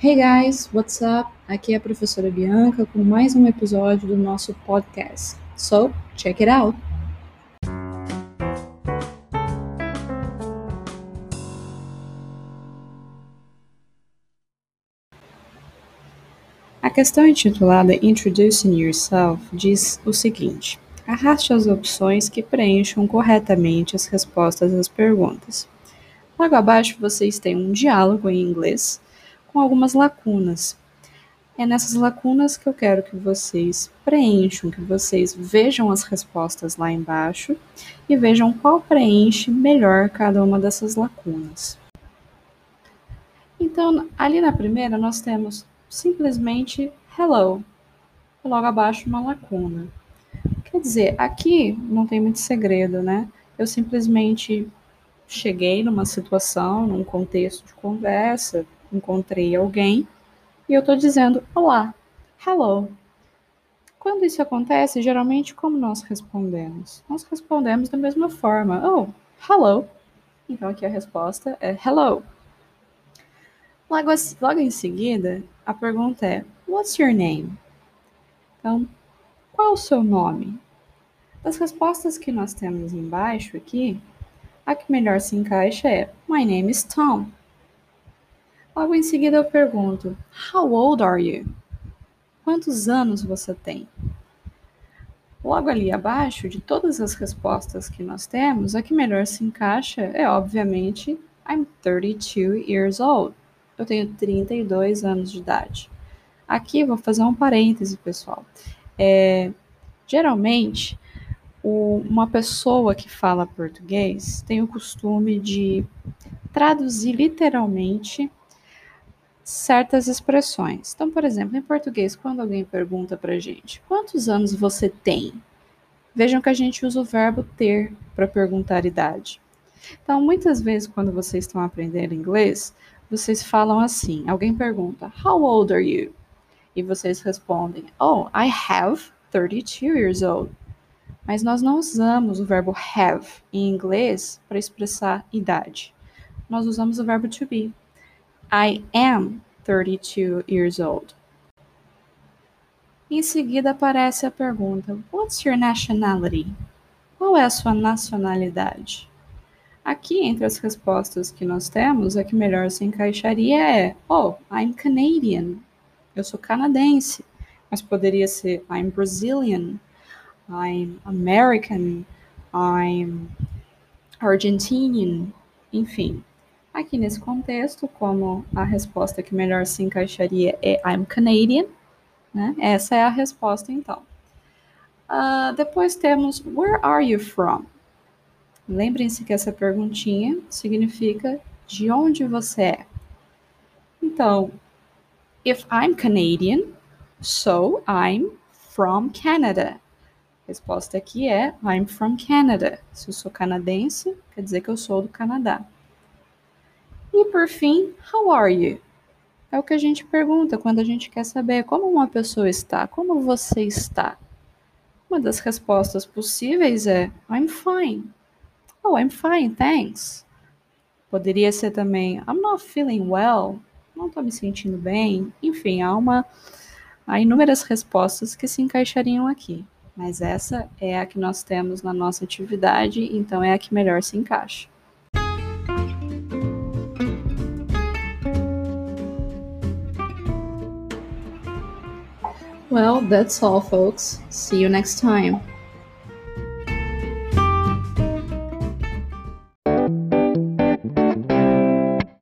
Hey guys, what's up? Aqui é a professora Bianca com mais um episódio do nosso podcast. So, check it out! A questão intitulada Introducing Yourself diz o seguinte: arraste as opções que preencham corretamente as respostas às perguntas. Logo abaixo vocês têm um diálogo em inglês com algumas lacunas. É nessas lacunas que eu quero que vocês preencham, que vocês vejam as respostas lá embaixo e vejam qual preenche melhor cada uma dessas lacunas. Então, ali na primeira, nós temos simplesmente hello, e logo abaixo uma lacuna. Quer dizer, aqui não tem muito segredo, né? Eu simplesmente cheguei numa situação, num contexto de conversa, encontrei alguém e eu estou dizendo olá, hello. Quando isso acontece, geralmente como nós respondemos? Nós respondemos da mesma forma, oh, hello. Então aqui a resposta é hello. Logo, logo em seguida, a pergunta é what's your name? Então, qual o seu nome? Das respostas que nós temos embaixo aqui, a que melhor se encaixa é My name is Tom. Logo em seguida eu pergunto: How old are you? Quantos anos você tem? Logo ali abaixo de todas as respostas que nós temos, a que melhor se encaixa é obviamente I'm 32 years old. Eu tenho 32 anos de idade. Aqui vou fazer um parêntese, pessoal. É, geralmente, o, uma pessoa que fala português tem o costume de traduzir literalmente certas expressões. Então, por exemplo, em português, quando alguém pergunta para gente quantos anos você tem, vejam que a gente usa o verbo ter para perguntar idade. Então, muitas vezes, quando vocês estão aprendendo inglês, vocês falam assim: alguém pergunta, How old are you? E vocês respondem, Oh, I have 32 years old. Mas nós não usamos o verbo have em inglês para expressar idade. Nós usamos o verbo to be. I am 32 years old. Em seguida aparece a pergunta: What's your nationality? Qual é a sua nacionalidade? Aqui, entre as respostas que nós temos, a que melhor se encaixaria é: Oh, I'm Canadian. Eu sou canadense. Mas poderia ser I'm Brazilian, I'm American, I'm Argentinian, enfim. Aqui nesse contexto, como a resposta que melhor se encaixaria é I'm Canadian, né? Essa é a resposta então. Uh, depois temos Where are you from? Lembrem-se que essa perguntinha significa de onde você é. Então, if I'm Canadian, so I'm from Canada. A resposta aqui é I'm from Canada. Se eu sou canadense, quer dizer que eu sou do Canadá. E por fim, how are you? É o que a gente pergunta quando a gente quer saber como uma pessoa está, como você está. Uma das respostas possíveis é I'm fine. Oh, I'm fine, thanks. Poderia ser também I'm not feeling well. Não estou me sentindo bem. Enfim, há uma há inúmeras respostas que se encaixariam aqui. Mas essa é a que nós temos na nossa atividade, então é a que melhor se encaixa. Well, that's all, folks. See you next time.